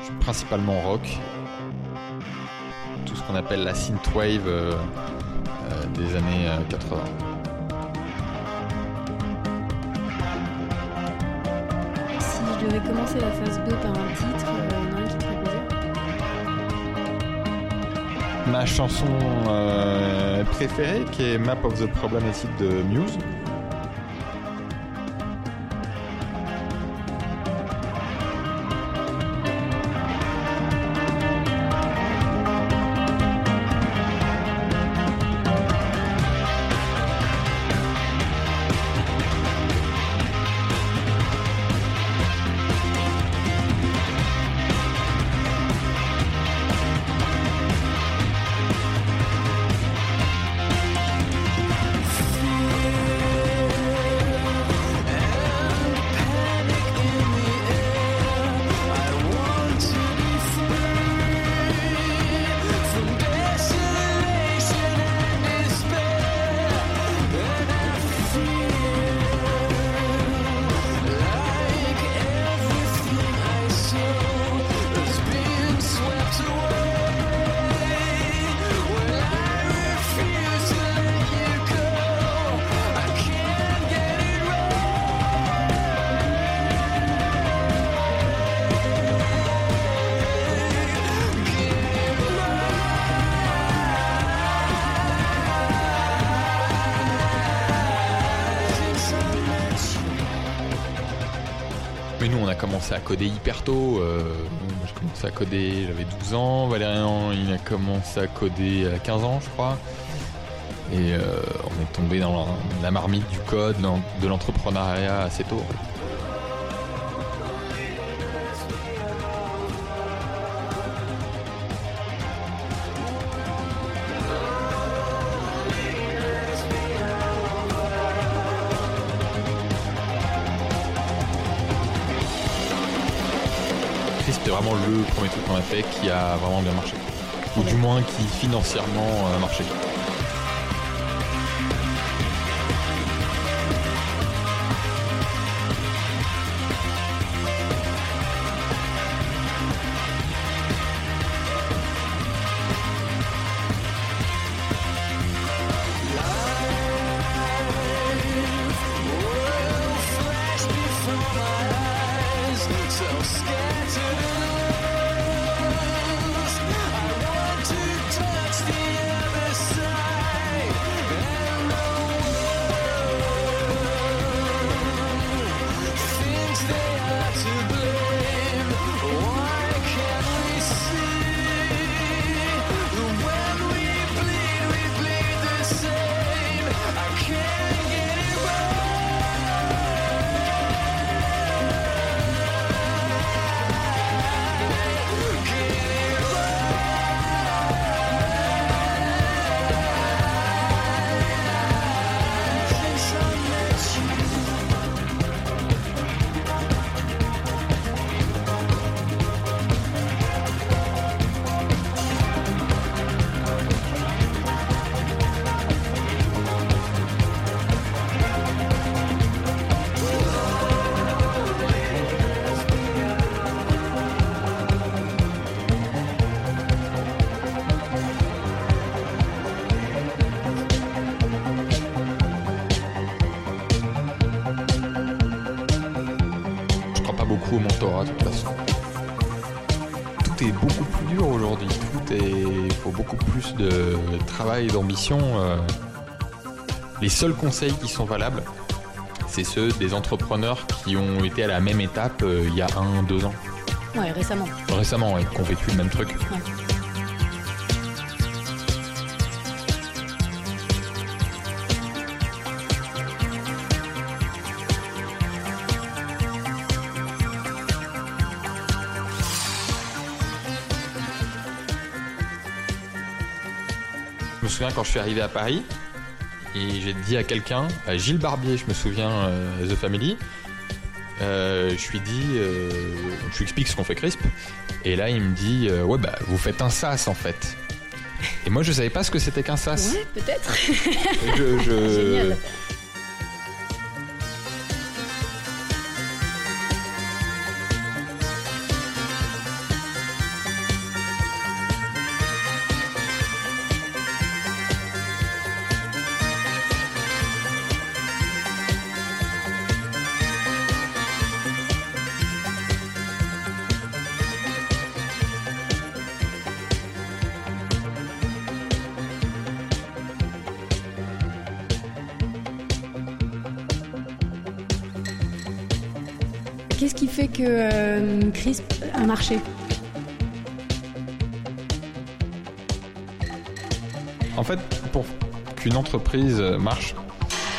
Je suis principalement rock. Tout ce qu'on appelle la synthwave euh, euh, des années euh, 80. Si je devais commencer la phase B par un titre, euh, un qui. Ma chanson euh, préférée qui est Map of the Problematic de Muse. À coder hyper tôt. Euh, moi, j'ai commencé à coder, j'avais 12 ans. Valérian, il a commencé à coder à 15 ans, je crois. Et euh, on est tombé dans la, marmite du code, de l'entrepreneuriat assez tôt. Vraiment le premier truc qu'on a fait qui a vraiment bien marché. Ou du moins qui financièrement a marché. De travail et d'ambition. euh. Les seuls conseils qui sont valables, c'est ceux des entrepreneurs qui ont été à la même étape euh, il y a un, deux ans. Ouais, récemment. Récemment, ouais, qui ont vécu le même truc. Ouais. Souviens quand je suis arrivé à Paris et j'ai dit à quelqu'un, à Gilles Barbier, je me souviens, euh, The Family, euh, je lui dis, euh, je lui explique ce qu'on fait Crisp, et là il me dit, euh, ouais bah vous faites un sas en fait. Et moi je savais pas ce que c'était qu'un sas. Ouais, peut-être. Je, je- Génial. Fait que euh, a marché En fait, pour qu'une entreprise marche,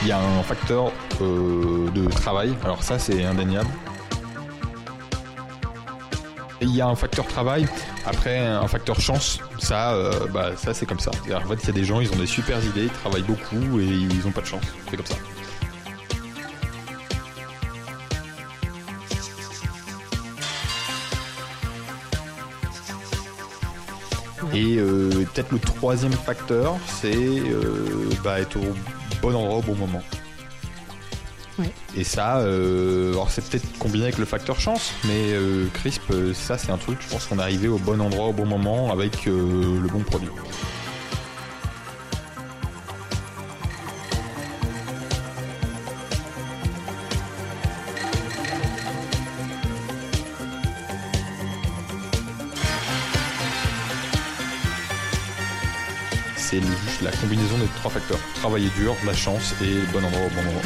il y a un facteur euh, de travail. Alors ça, c'est indéniable. Il y a un facteur travail, après un facteur chance, ça, euh, bah, ça c'est comme ça. En fait, il y a des gens, ils ont des super idées, ils travaillent beaucoup et ils n'ont pas de chance. C'est comme ça. Et euh, peut-être le troisième facteur, c'est euh, bah, être au bon endroit au bon moment. Ouais. Et ça, euh, alors c'est peut-être combiné avec le facteur chance, mais euh, Crisp, ça c'est un truc, je pense qu'on est arrivé au bon endroit au bon moment avec euh, le bon produit. C'est juste la combinaison des trois facteurs. Travailler dur, la chance et bon endroit au bon moment.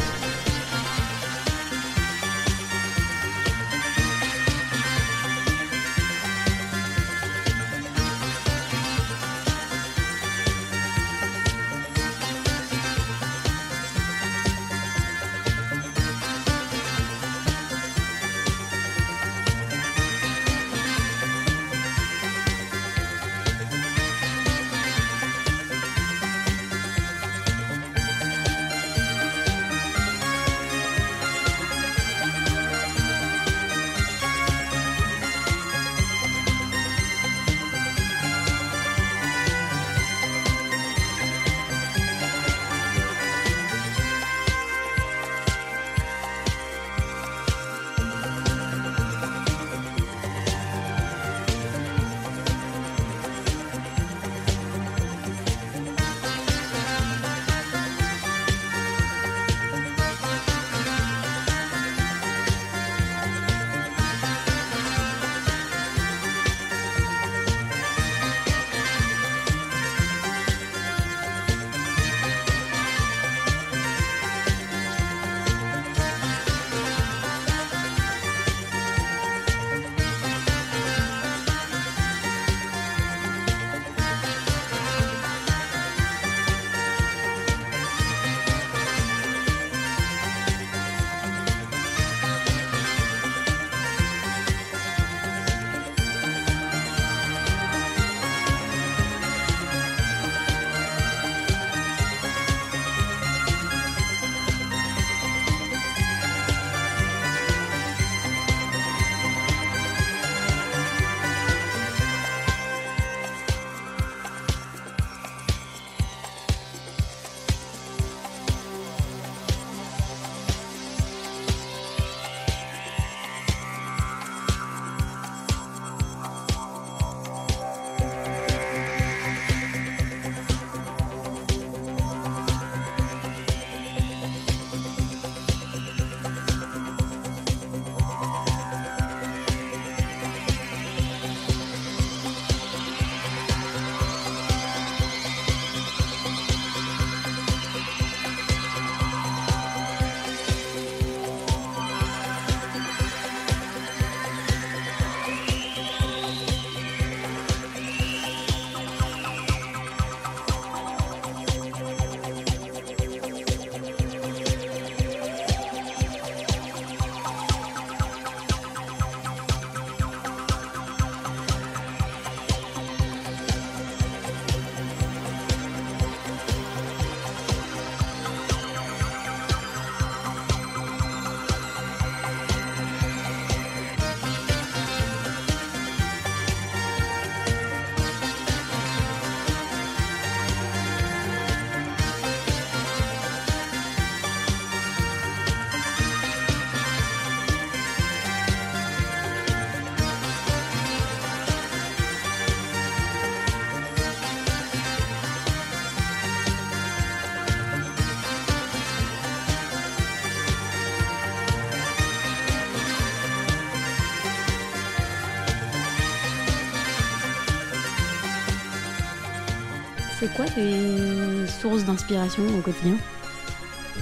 C'est quoi tes sources d'inspiration au quotidien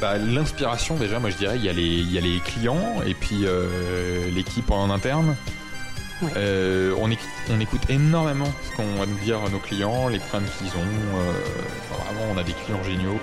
bah, L'inspiration, déjà, moi je dirais, il y, a les, il y a les clients et puis euh, l'équipe en interne. Ouais. Euh, on, éc- on écoute énormément ce qu'on va nous dire nos clients, les craintes qu'ils ont. euh, enfin, vraiment, on a des clients géniaux.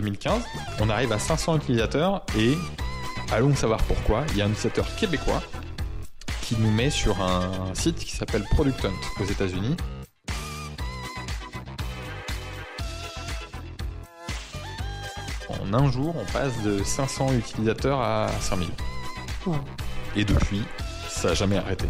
2015. On arrive à 500 utilisateurs et allons savoir pourquoi. Il y a un utilisateur québécois qui nous met sur un site qui s'appelle Product Hunt aux États-Unis. En un jour, on passe de 500 utilisateurs à 5000. Wow. Et depuis, ça n'a jamais arrêté.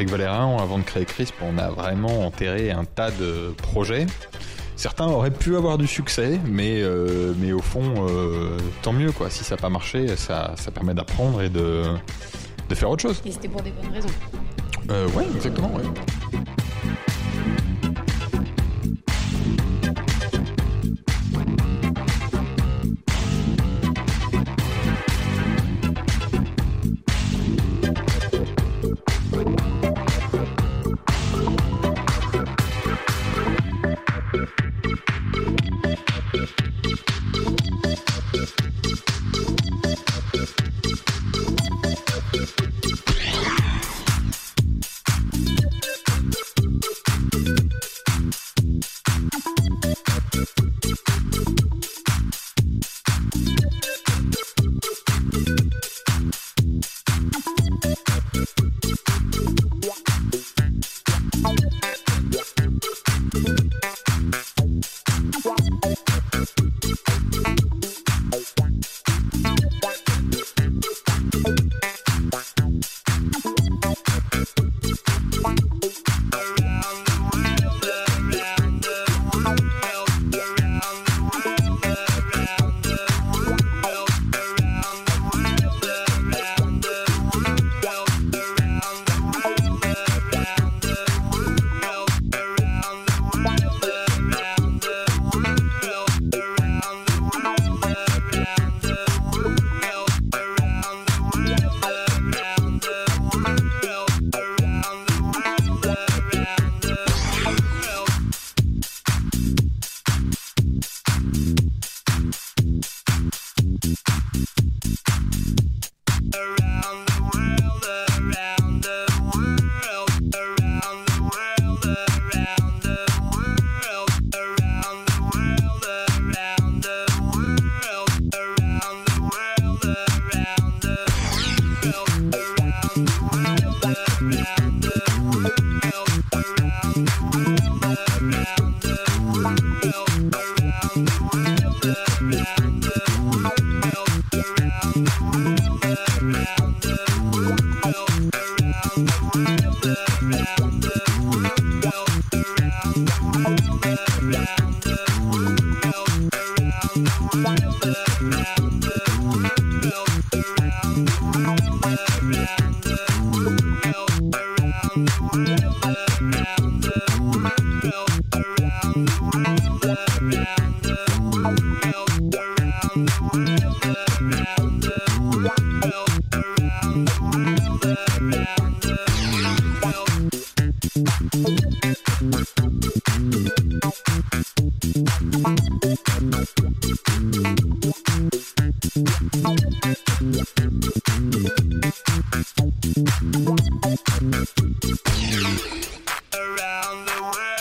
Avec Valérian, avant de créer Crisp, on a vraiment enterré un tas de projets. Certains auraient pu avoir du succès, mais, euh, mais au fond, euh, tant mieux quoi. Si ça n'a pas marché, ça, ça permet d'apprendre et de, de faire autre chose. Et c'était pour des bonnes raisons. Euh, ouais, exactement. ouais. Around the world,